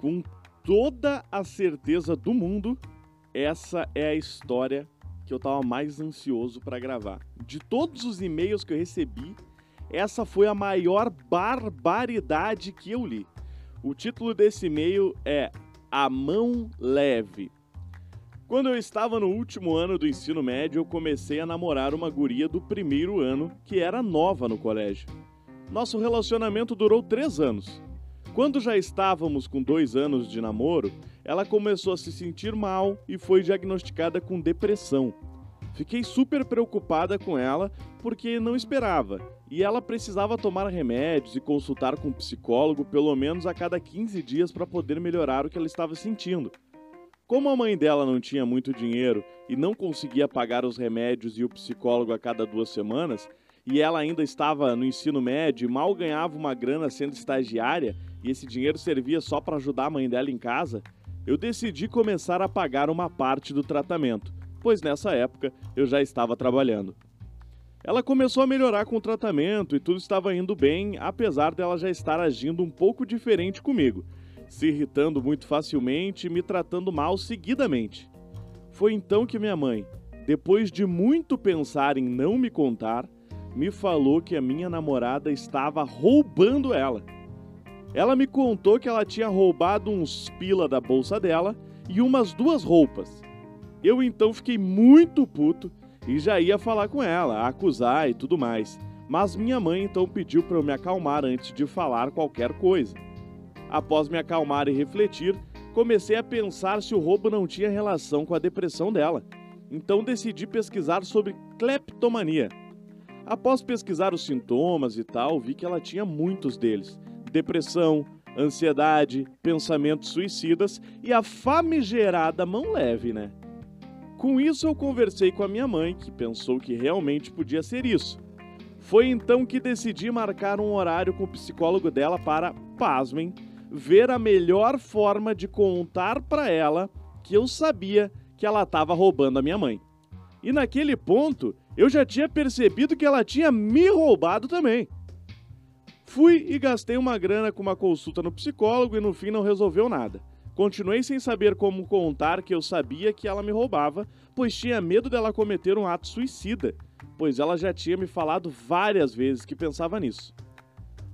Com toda a certeza do mundo, essa é a história que eu tava mais ansioso para gravar. De todos os e-mails que eu recebi, essa foi a maior barbaridade que eu li. O título desse e-mail é A Mão Leve. Quando eu estava no último ano do ensino médio, eu comecei a namorar uma guria do primeiro ano que era nova no colégio. Nosso relacionamento durou três anos. Quando já estávamos com dois anos de namoro, ela começou a se sentir mal e foi diagnosticada com depressão. Fiquei super preocupada com ela porque não esperava, e ela precisava tomar remédios e consultar com um psicólogo pelo menos a cada 15 dias para poder melhorar o que ela estava sentindo. Como a mãe dela não tinha muito dinheiro e não conseguia pagar os remédios e o psicólogo a cada duas semanas, e ela ainda estava no ensino médio mal ganhava uma grana sendo estagiária, e esse dinheiro servia só para ajudar a mãe dela em casa, eu decidi começar a pagar uma parte do tratamento, pois nessa época eu já estava trabalhando. Ela começou a melhorar com o tratamento e tudo estava indo bem, apesar dela já estar agindo um pouco diferente comigo se irritando muito facilmente e me tratando mal seguidamente. Foi então que minha mãe, depois de muito pensar em não me contar, me falou que a minha namorada estava roubando ela. Ela me contou que ela tinha roubado uns pila da bolsa dela e umas duas roupas. Eu então fiquei muito puto e já ia falar com ela, acusar e tudo mais. Mas minha mãe então pediu para eu me acalmar antes de falar qualquer coisa. Após me acalmar e refletir, comecei a pensar se o roubo não tinha relação com a depressão dela. Então decidi pesquisar sobre cleptomania. Após pesquisar os sintomas e tal, vi que ela tinha muitos deles: depressão, ansiedade, pensamentos suicidas e a famigerada mão leve, né? Com isso, eu conversei com a minha mãe, que pensou que realmente podia ser isso. Foi então que decidi marcar um horário com o psicólogo dela para, pasmem, ver a melhor forma de contar para ela que eu sabia que ela estava roubando a minha mãe. E naquele ponto, eu já tinha percebido que ela tinha me roubado também. Fui e gastei uma grana com uma consulta no psicólogo e no fim não resolveu nada. Continuei sem saber como contar que eu sabia que ela me roubava, pois tinha medo dela cometer um ato suicida, pois ela já tinha me falado várias vezes que pensava nisso.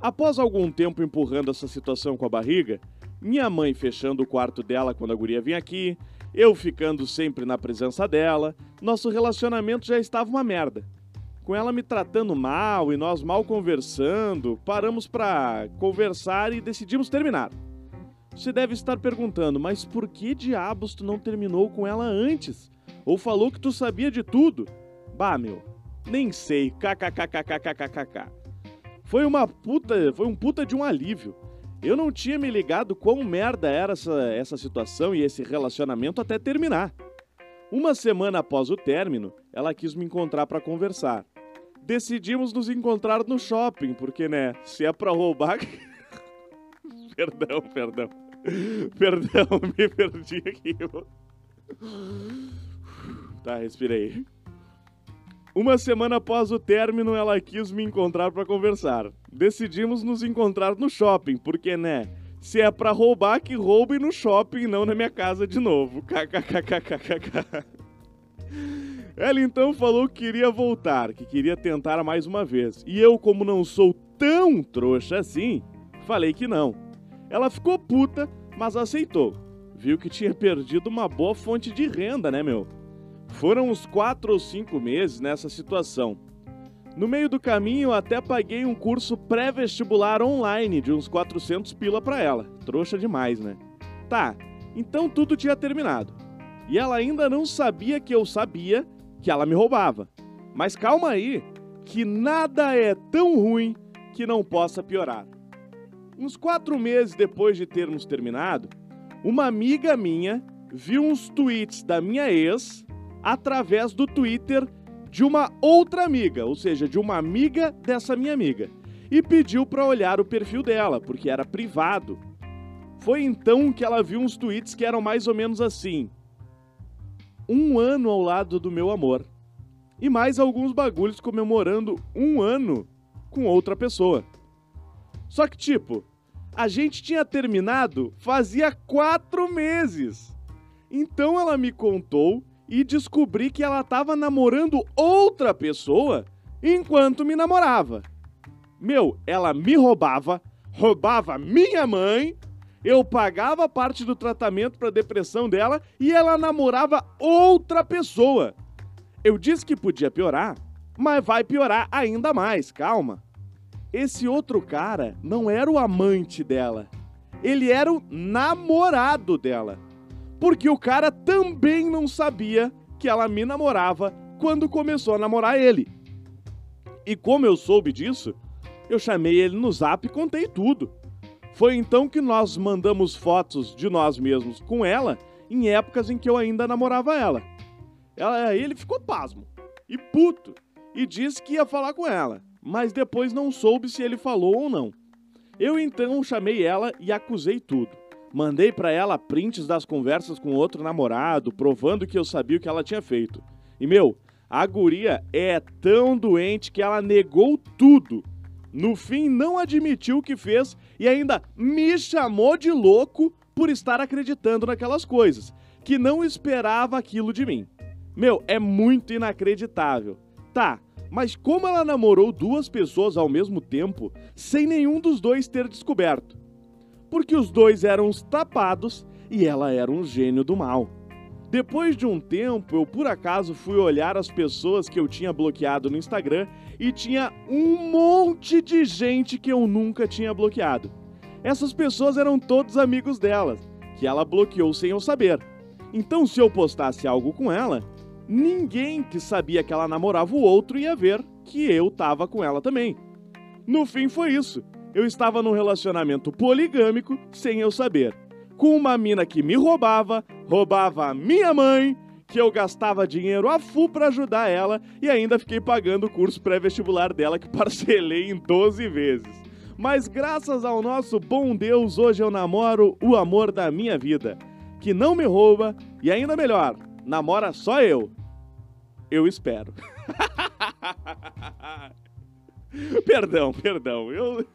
Após algum tempo empurrando essa situação com a barriga, minha mãe fechando o quarto dela quando a guria vinha aqui, eu ficando sempre na presença dela, nosso relacionamento já estava uma merda. Com ela me tratando mal e nós mal conversando, paramos para conversar e decidimos terminar. Você deve estar perguntando, mas por que diabos tu não terminou com ela antes? Ou falou que tu sabia de tudo? Bah, meu, nem sei. KKKKKKKK. Foi uma puta, foi um puta de um alívio. Eu não tinha me ligado quão merda era essa, essa situação e esse relacionamento até terminar. Uma semana após o término, ela quis me encontrar para conversar. Decidimos nos encontrar no shopping, porque, né, se é pra roubar. perdão, perdão. Perdão, me perdi aqui. Tá, respirei. Uma semana após o término, ela quis me encontrar para conversar. Decidimos nos encontrar no shopping, porque, né? Se é pra roubar, que roube no shopping e não na minha casa de novo. KKKKKK. Ela então falou que queria voltar, que queria tentar mais uma vez. E eu, como não sou tão trouxa assim, falei que não. Ela ficou puta, mas aceitou. Viu que tinha perdido uma boa fonte de renda, né, meu? Foram uns quatro ou cinco meses nessa situação. No meio do caminho, até paguei um curso pré-vestibular online de uns 400 pila para ela. Trouxa demais, né? Tá, então tudo tinha terminado. E ela ainda não sabia que eu sabia que ela me roubava. Mas calma aí, que nada é tão ruim que não possa piorar. Uns quatro meses depois de termos terminado, uma amiga minha viu uns tweets da minha ex através do Twitter de uma outra amiga, ou seja, de uma amiga dessa minha amiga, e pediu para olhar o perfil dela, porque era privado. Foi então que ela viu uns tweets que eram mais ou menos assim: Um ano ao lado do meu amor. E mais alguns bagulhos comemorando um ano com outra pessoa. Só que, tipo, A gente tinha terminado fazia quatro meses. Então ela me contou e descobri que ela estava namorando outra pessoa enquanto me namorava. Meu, ela me roubava, roubava minha mãe, eu pagava parte do tratamento para depressão dela e ela namorava outra pessoa. Eu disse que podia piorar, mas vai piorar ainda mais, calma. Esse outro cara não era o amante dela, ele era o namorado dela. Porque o cara também não sabia que ela me namorava quando começou a namorar ele. E como eu soube disso, eu chamei ele no zap e contei tudo. Foi então que nós mandamos fotos de nós mesmos com ela em épocas em que eu ainda namorava ela. ela ele ficou pasmo e puto e disse que ia falar com ela, mas depois não soube se ele falou ou não. Eu então chamei ela e acusei tudo. Mandei para ela prints das conversas com outro namorado, provando que eu sabia o que ela tinha feito. E meu, a guria é tão doente que ela negou tudo. No fim, não admitiu o que fez e ainda me chamou de louco por estar acreditando naquelas coisas, que não esperava aquilo de mim. Meu, é muito inacreditável. Tá, mas como ela namorou duas pessoas ao mesmo tempo, sem nenhum dos dois ter descoberto? Porque os dois eram os tapados e ela era um gênio do mal. Depois de um tempo, eu por acaso fui olhar as pessoas que eu tinha bloqueado no Instagram e tinha um monte de gente que eu nunca tinha bloqueado. Essas pessoas eram todos amigos delas, que ela bloqueou sem eu saber. Então, se eu postasse algo com ela, ninguém que sabia que ela namorava o outro ia ver que eu tava com ela também. No fim, foi isso. Eu estava num relacionamento poligâmico sem eu saber. Com uma mina que me roubava, roubava a minha mãe, que eu gastava dinheiro a full para ajudar ela e ainda fiquei pagando o curso pré-vestibular dela que parcelei em 12 vezes. Mas graças ao nosso bom Deus, hoje eu namoro o amor da minha vida, que não me rouba e ainda melhor, namora só eu. Eu espero. perdão, perdão. Eu,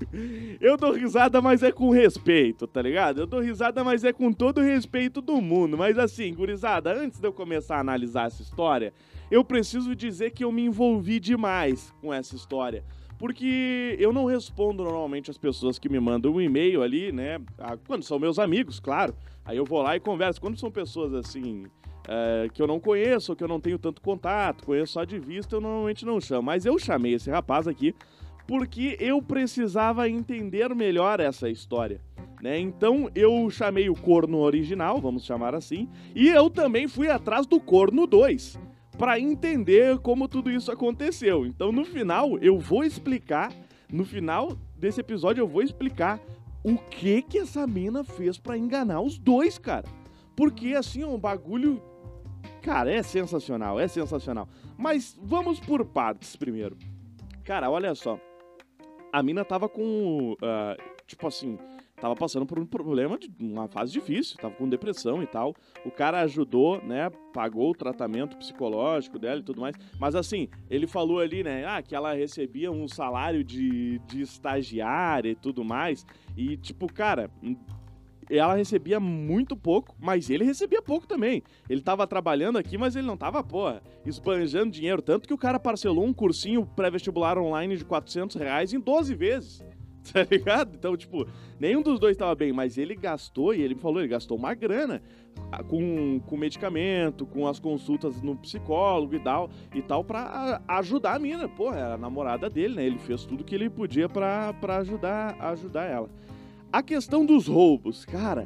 eu dou risada, mas é com respeito, tá ligado? Eu dou risada, mas é com todo o respeito do mundo. Mas assim, gurizada, antes de eu começar a analisar essa história, eu preciso dizer que eu me envolvi demais com essa história. Porque eu não respondo normalmente as pessoas que me mandam um e-mail ali, né? Quando são meus amigos, claro. Aí eu vou lá e converso. Quando são pessoas assim, é, que eu não conheço, que eu não tenho tanto contato, conheço só de vista, eu normalmente não chamo. Mas eu chamei esse rapaz aqui porque eu precisava entender melhor essa história. Né? Então eu chamei o corno original, vamos chamar assim, e eu também fui atrás do corno 2 para entender como tudo isso aconteceu. Então no final eu vou explicar, no final desse episódio eu vou explicar o que que essa mina fez para enganar os dois, cara. Porque assim, é um bagulho Cara, é sensacional, é sensacional. Mas vamos por partes primeiro. Cara, olha só. A mina tava com. Uh, tipo assim. Tava passando por um problema de uma fase difícil, tava com depressão e tal. O cara ajudou, né? Pagou o tratamento psicológico dela e tudo mais. Mas assim, ele falou ali, né? Ah, que ela recebia um salário de, de estagiária e tudo mais. E, tipo, cara, ela recebia muito pouco, mas ele recebia pouco também. Ele tava trabalhando aqui, mas ele não tava, porra, esbanjando dinheiro. Tanto que o cara parcelou um cursinho pré-vestibular online de 400 reais em 12 vezes. Tá ligado? Então, tipo, nenhum dos dois tava bem, mas ele gastou, e ele me falou, ele gastou uma grana com, com medicamento, com as consultas no psicólogo e tal, e tal pra ajudar a mina. Pô, é a namorada dele, né? Ele fez tudo que ele podia pra ajudar, ajudar ela. A questão dos roubos, cara,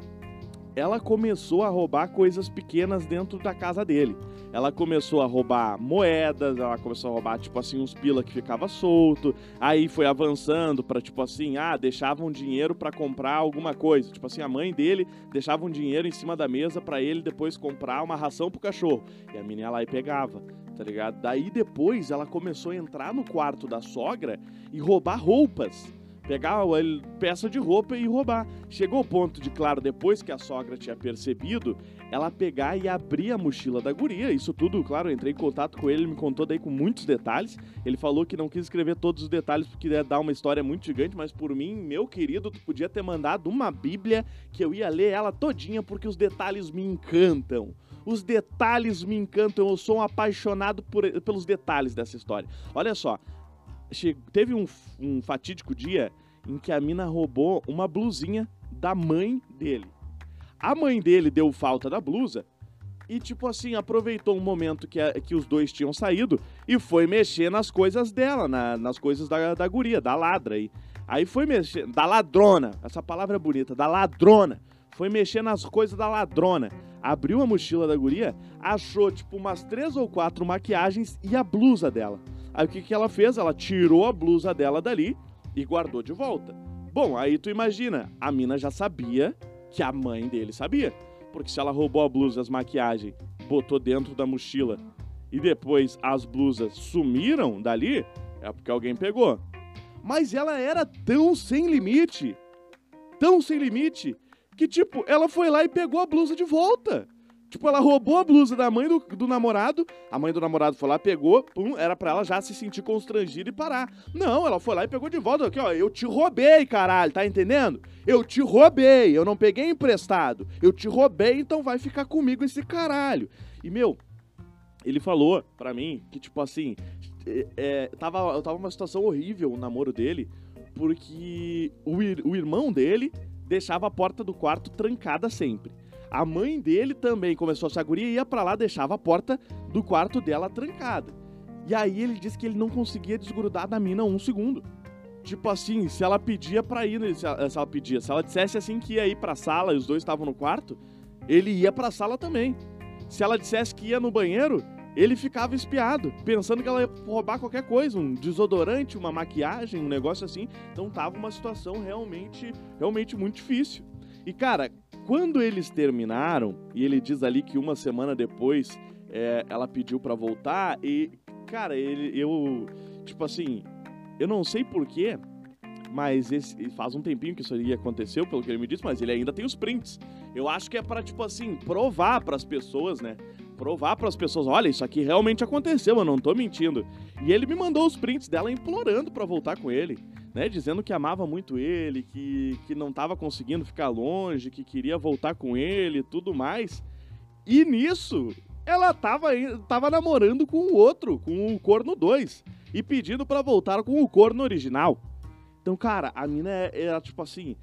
ela começou a roubar coisas pequenas dentro da casa dele. Ela começou a roubar moedas, ela começou a roubar, tipo assim, uns pila que ficava solto. Aí foi avançando para tipo assim, ah, deixavam dinheiro para comprar alguma coisa. Tipo assim, a mãe dele deixava um dinheiro em cima da mesa para ele depois comprar uma ração pro cachorro. E a menina lá e pegava, tá ligado? Daí depois ela começou a entrar no quarto da sogra e roubar roupas pegar peça de roupa e roubar. Chegou ao ponto de, claro, depois que a sogra tinha percebido, ela pegar e abrir a mochila da guria. Isso tudo, claro, eu entrei em contato com ele, ele me contou daí com muitos detalhes. Ele falou que não quis escrever todos os detalhes porque ia dar uma história muito gigante, mas por mim, meu querido, tu podia ter mandado uma bíblia que eu ia ler ela todinha porque os detalhes me encantam. Os detalhes me encantam, eu sou um apaixonado por, pelos detalhes dessa história. Olha só, teve um, um fatídico dia em que a mina roubou uma blusinha da mãe dele. A mãe dele deu falta da blusa e, tipo assim, aproveitou um momento que, a, que os dois tinham saído e foi mexer nas coisas dela, na, nas coisas da, da guria, da ladra aí. Aí foi mexer, da ladrona, essa palavra é bonita, da ladrona. Foi mexer nas coisas da ladrona. Abriu a mochila da guria, achou, tipo, umas três ou quatro maquiagens e a blusa dela. Aí o que, que ela fez? Ela tirou a blusa dela dali e guardou de volta. Bom, aí tu imagina, a mina já sabia que a mãe dele sabia. Porque se ela roubou a blusa, as maquiagens, botou dentro da mochila e depois as blusas sumiram dali, é porque alguém pegou. Mas ela era tão sem limite, tão sem limite, que tipo, ela foi lá e pegou a blusa de volta. Tipo, ela roubou a blusa da mãe do, do namorado, a mãe do namorado foi lá, pegou, pum, era pra ela já se sentir constrangida e parar. Não, ela foi lá e pegou de volta. Aqui, ó, eu te roubei, caralho, tá entendendo? Eu te roubei, eu não peguei emprestado. Eu te roubei, então vai ficar comigo esse caralho. E, meu, ele falou pra mim que, tipo assim, é, é tava, eu tava numa situação horrível o namoro dele, porque o, o irmão dele deixava a porta do quarto trancada sempre. A mãe dele também começou a se guria, ia para lá, deixava a porta do quarto dela trancada. E aí ele disse que ele não conseguia desgrudar da mina um segundo. Tipo assim, se ela pedia pra ir, se ela, se ela pedia, se ela dissesse assim que ia ir pra sala e os dois estavam no quarto, ele ia pra sala também. Se ela dissesse que ia no banheiro, ele ficava espiado, pensando que ela ia roubar qualquer coisa, um desodorante, uma maquiagem, um negócio assim. Então tava uma situação realmente, realmente muito difícil. E cara, quando eles terminaram, e ele diz ali que uma semana depois é, ela pediu para voltar, e, cara, ele, eu, tipo assim, eu não sei porquê, mas esse, faz um tempinho que isso aí aconteceu, pelo que ele me disse, mas ele ainda tem os prints. Eu acho que é para tipo assim, provar para as pessoas, né? Provar para as pessoas, olha, isso aqui realmente aconteceu, eu não tô mentindo. E ele me mandou os prints dela implorando para voltar com ele né, dizendo que amava muito ele, que, que não estava conseguindo ficar longe, que queria voltar com ele tudo mais. E nisso, ela estava tava namorando com o outro, com o Corno 2, e pedindo para voltar com o Corno original. Então, cara, a mina era é, é, tipo assim,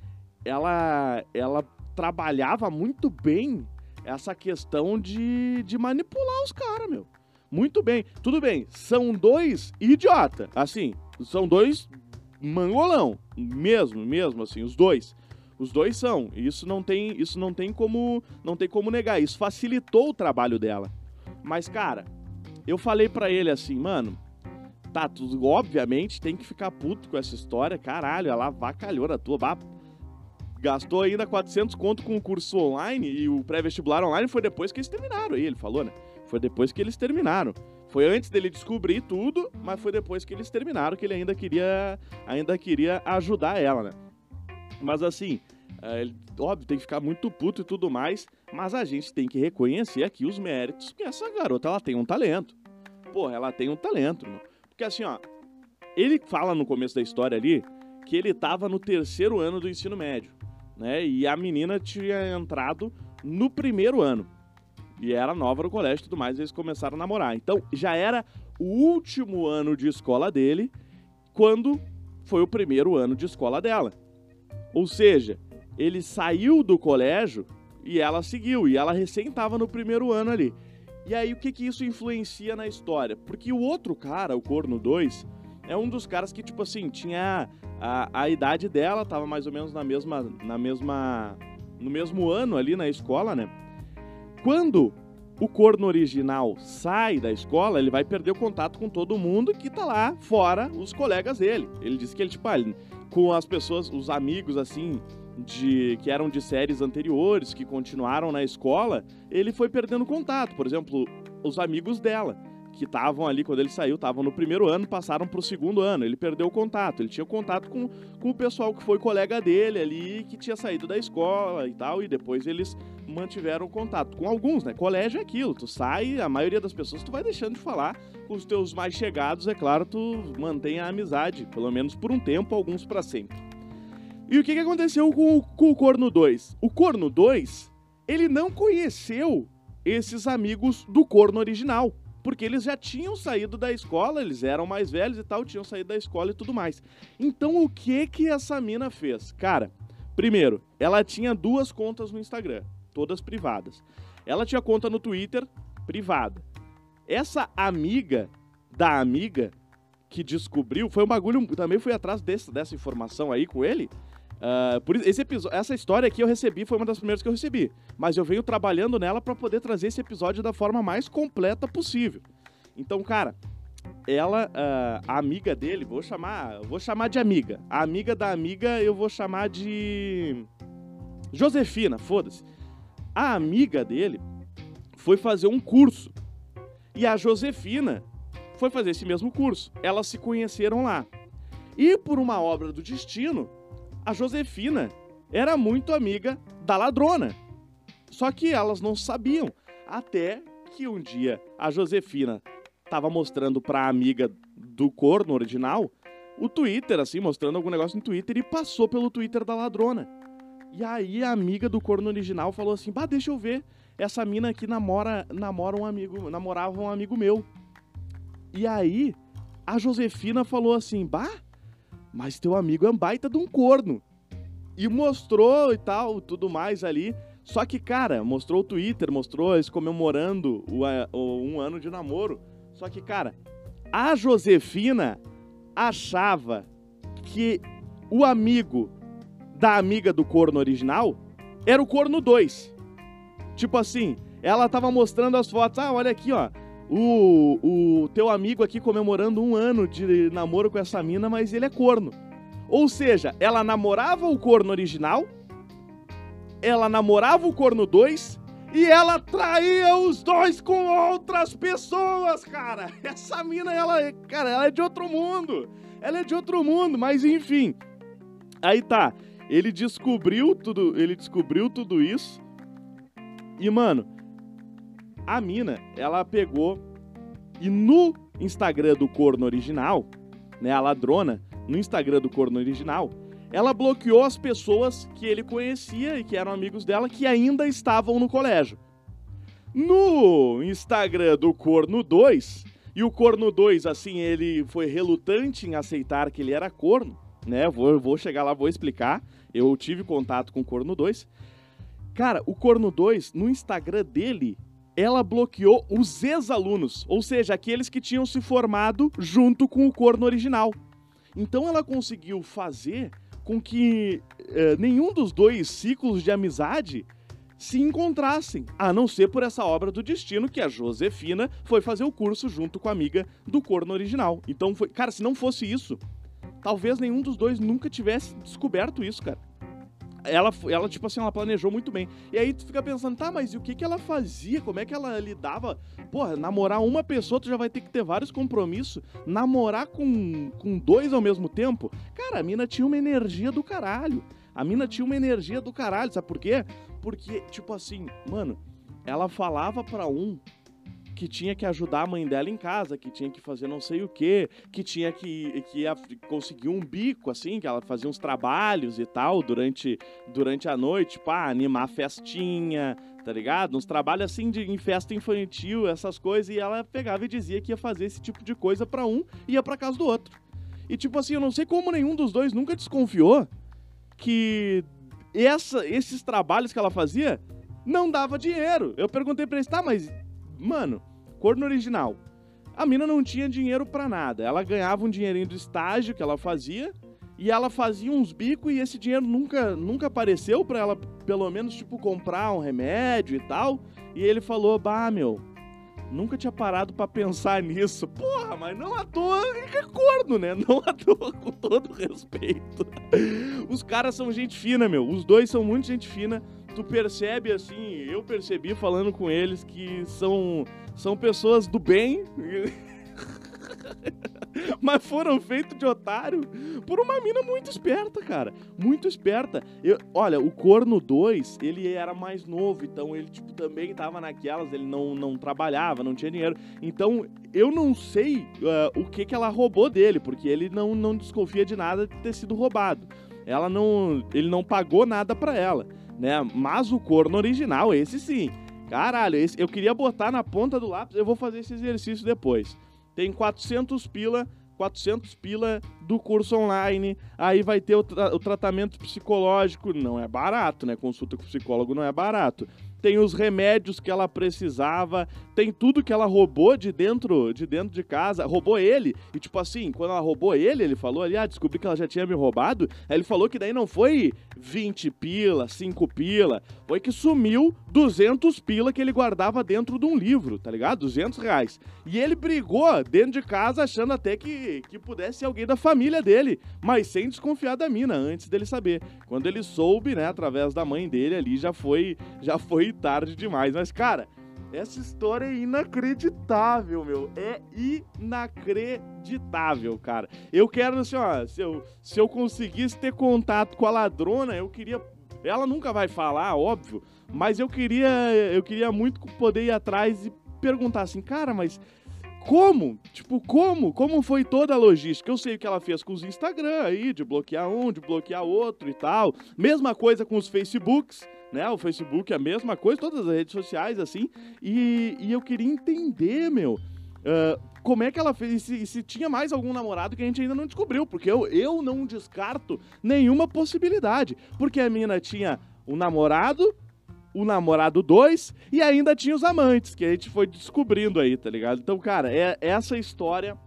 ela ela trabalhava muito bem essa questão de, de manipular os caras, meu. Muito bem. Tudo bem, são dois idiota. Assim, são dois mangolão, mesmo, mesmo assim, os dois. Os dois são. Isso não tem, isso não tem como, não tem como negar. Isso facilitou o trabalho dela. Mas cara, eu falei para ele assim, mano, tá, obviamente tem que ficar puto com essa história, caralho, ela vacalhou na tua, gastou ainda 400 conto com o curso online e o pré-vestibular online foi depois que eles terminaram aí, ele falou, né? Foi depois que eles terminaram. Foi antes dele descobrir tudo, mas foi depois que eles terminaram que ele ainda queria, ainda queria ajudar ela, né? Mas assim, é, óbvio, tem que ficar muito puto e tudo mais, mas a gente tem que reconhecer aqui os méritos, que essa garota, ela tem um talento. Porra, ela tem um talento, meu. Porque assim, ó, ele fala no começo da história ali que ele tava no terceiro ano do ensino médio, né? E a menina tinha entrado no primeiro ano e era nova no colégio e tudo mais, eles começaram a namorar. Então já era o último ano de escola dele quando foi o primeiro ano de escola dela. Ou seja, ele saiu do colégio e ela seguiu, e ela recém estava no primeiro ano ali. E aí o que que isso influencia na história? Porque o outro cara, o Corno 2, é um dos caras que, tipo assim, tinha a, a idade dela, tava mais ou menos na mesma, na mesma, no mesmo ano ali na escola, né? Quando o corno original sai da escola, ele vai perder o contato com todo mundo que tá lá fora, os colegas dele. Ele disse que ele, tipo, ah, com as pessoas, os amigos, assim, de que eram de séries anteriores, que continuaram na escola, ele foi perdendo contato. Por exemplo, os amigos dela. que estavam ali quando ele saiu, estavam no primeiro ano, passaram para o segundo ano. Ele perdeu o contato. Ele tinha contato com, com o pessoal que foi colega dele ali, que tinha saído da escola e tal, e depois eles mantiveram contato. Com alguns, né? Colégio é aquilo, tu sai, a maioria das pessoas tu vai deixando de falar. Com os teus mais chegados, é claro, tu mantém a amizade, pelo menos por um tempo, alguns para sempre. E o que, que aconteceu com, com o Corno 2? O Corno 2, ele não conheceu esses amigos do Corno original porque eles já tinham saído da escola, eles eram mais velhos e tal, tinham saído da escola e tudo mais. Então o que que essa mina fez? Cara, primeiro, ela tinha duas contas no Instagram, todas privadas. Ela tinha conta no Twitter privada. Essa amiga da amiga que descobriu, foi um bagulho, também fui atrás desse, dessa informação aí com ele, Uh, por esse episódio, essa história aqui eu recebi, foi uma das primeiras que eu recebi. Mas eu venho trabalhando nela para poder trazer esse episódio da forma mais completa possível. Então, cara, ela, uh, a amiga dele, vou chamar, vou chamar de amiga. A amiga da amiga eu vou chamar de Josefina, foda-se. A amiga dele foi fazer um curso. E a Josefina foi fazer esse mesmo curso. Elas se conheceram lá. E por uma obra do destino, a Josefina era muito amiga da ladrona. Só que elas não sabiam. Até que um dia a Josefina estava mostrando para a amiga do corno original o Twitter, assim, mostrando algum negócio no Twitter e passou pelo Twitter da ladrona. E aí a amiga do corno original falou assim: Bah, deixa eu ver. Essa mina aqui namora, namora um amigo, namorava um amigo meu. E aí a Josefina falou assim: Bah, mas teu amigo é um baita de um corno. E mostrou e tal, tudo mais ali. Só que, cara, mostrou o Twitter, mostrou eles comemorando o, o, um ano de namoro. Só que, cara, a Josefina achava que o amigo da amiga do corno original era o corno 2. Tipo assim, ela tava mostrando as fotos. Ah, olha aqui, ó o, o teu amigo aqui comemorando um ano de namoro com essa mina, mas ele é corno. Ou seja, ela namorava o corno original, ela namorava o corno 2 e ela traía os dois com outras pessoas, cara. Essa mina, ela, cara, ela é de outro mundo. Ela é de outro mundo, mas enfim. Aí tá, ele descobriu tudo, ele descobriu tudo isso. E mano, a mina, ela pegou e no Instagram do corno original, né, a ladrona, no Instagram do corno original, ela bloqueou as pessoas que ele conhecia e que eram amigos dela que ainda estavam no colégio. No Instagram do corno 2, e o corno 2, assim, ele foi relutante em aceitar que ele era corno, né? Vou, vou chegar lá, vou explicar. Eu tive contato com o corno 2. Cara, o corno 2, no Instagram dele, ela bloqueou os ex-alunos, ou seja, aqueles que tinham se formado junto com o corno original. Então ela conseguiu fazer com que eh, nenhum dos dois ciclos de amizade se encontrassem, a não ser por essa obra do destino que a Josefina foi fazer o curso junto com a amiga do corno original. Então foi, cara, se não fosse isso, talvez nenhum dos dois nunca tivesse descoberto isso, cara ela, ela, tipo assim, ela planejou muito bem. E aí tu fica pensando, tá, mas e o que que ela fazia? Como é que ela lidava? Porra, namorar uma pessoa, tu já vai ter que ter vários compromissos. Namorar com, com dois ao mesmo tempo? Cara, a mina tinha uma energia do caralho. A mina tinha uma energia do caralho, sabe por quê? Porque, tipo assim, mano, ela falava para um que tinha que ajudar a mãe dela em casa, que tinha que fazer não sei o que, que tinha que, que conseguir um bico, assim, que ela fazia uns trabalhos e tal durante, durante a noite, pá, animar festinha, tá ligado? Uns trabalhos assim de, em festa infantil, essas coisas, e ela pegava e dizia que ia fazer esse tipo de coisa para um e ia pra casa do outro. E tipo assim, eu não sei como nenhum dos dois nunca desconfiou que essa, esses trabalhos que ela fazia não dava dinheiro. Eu perguntei pra eles, tá, mas Mano, corno original. A mina não tinha dinheiro para nada. Ela ganhava um dinheirinho do estágio que ela fazia e ela fazia uns bicos e esse dinheiro nunca, nunca apareceu para ela, pelo menos, tipo, comprar um remédio e tal. E ele falou: Bah, meu, nunca tinha parado para pensar nisso. Porra, mas não à toa é corno, né? Não à toa, com todo respeito. Os caras são gente fina, meu. Os dois são muito gente fina. Tu percebe assim, eu percebi falando com eles que são, são pessoas do bem. Mas foram feitos de otário por uma mina muito esperta, cara. Muito esperta. Eu, olha, o Corno 2, ele era mais novo, então ele, tipo, também tava naquelas, ele não, não trabalhava, não tinha dinheiro. Então, eu não sei uh, o que que ela roubou dele, porque ele não, não desconfia de nada de ter sido roubado. Ela não... Ele não pagou nada pra ela, né? Mas o Corno original, esse sim. Caralho, esse, eu queria botar na ponta do lápis, eu vou fazer esse exercício depois tem 400 pila, 400 pila do curso online, aí vai ter o, tra o tratamento psicológico, não é barato, né? Consulta com psicólogo não é barato tem os remédios que ela precisava, tem tudo que ela roubou de dentro de dentro de casa, roubou ele. E tipo assim, quando ela roubou ele, ele falou ali, ah, descobri que ela já tinha me roubado. Aí ele falou que daí não foi 20 pila, 5 pila, foi que sumiu 200 pila que ele guardava dentro de um livro, tá ligado? 200 reais. E ele brigou dentro de casa achando até que, que pudesse ser alguém da família dele, mas sem desconfiar da mina antes dele saber. Quando ele soube, né, através da mãe dele ali, já foi, já foi tarde demais. Mas, cara, essa história é inacreditável, meu. É inacreditável, cara. Eu quero, assim, ó, se eu, se eu conseguisse ter contato com a ladrona, eu queria. Ela nunca vai falar, óbvio, mas eu queria, eu queria muito poder ir atrás e perguntar assim, cara, mas como? Tipo, como? Como foi toda a logística? Eu sei o que ela fez com os Instagram aí, de bloquear um, de bloquear outro e tal. Mesma coisa com os Facebooks né? O Facebook é a mesma coisa, todas as redes sociais, assim. E, e eu queria entender, meu, uh, como é que ela fez, se, se, tinha mais algum namorado que a gente ainda não descobriu, porque eu, eu não descarto nenhuma possibilidade. Porque a mina tinha um namorado, o namorado 2 e ainda tinha os amantes, que a gente foi descobrindo aí, tá ligado? Então, cara, é, essa história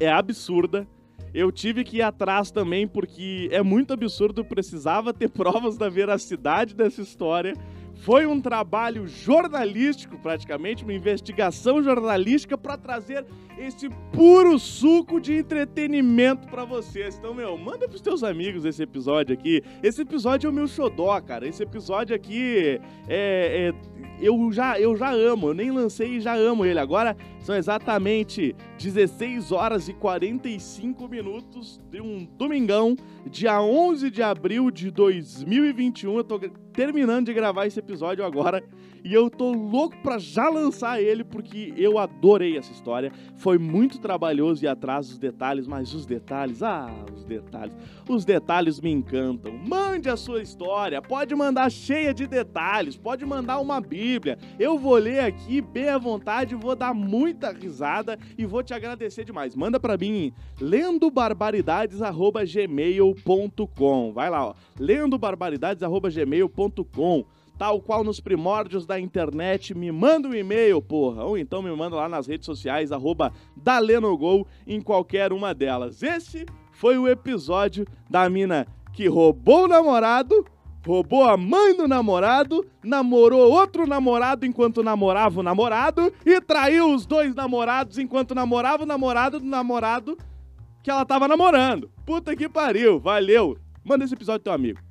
é absurda. Eu tive que ir atrás também porque é muito absurdo, precisava ter provas da veracidade dessa história. Foi um trabalho jornalístico, praticamente, uma investigação jornalística para trazer esse puro suco de entretenimento para vocês. Então, meu, manda pros teus amigos esse episódio aqui. Esse episódio é o meu xodó, cara. Esse episódio aqui é, é eu já, eu já amo, eu nem lancei e já amo ele. Agora são exatamente 16 horas e 45 minutos de um domingão, dia 11 de abril de 2021. Eu tô terminando de gravar esse episódio agora e eu tô louco pra já lançar ele porque eu adorei essa história. Foi muito trabalhoso ir atrás dos detalhes, mas os detalhes, ah, os detalhes, os detalhes me encantam. Mande a sua história, pode mandar cheia de detalhes, pode mandar uma bíblia. Eu vou ler aqui bem à vontade, vou dar muita risada e vou te agradecer demais. Manda para mim lendobarbaridades@gmail.com. Vai lá, ó. lendobarbaridades@gmail.com tal qual nos primórdios da internet, me manda um e-mail, porra, ou então me manda lá nas redes sociais, arroba Dalenogol, em qualquer uma delas. Esse foi o episódio da mina que roubou o namorado, roubou a mãe do namorado, namorou outro namorado enquanto namorava o namorado e traiu os dois namorados enquanto namorava o namorado do namorado que ela tava namorando. Puta que pariu, valeu. Manda esse episódio pro teu amigo.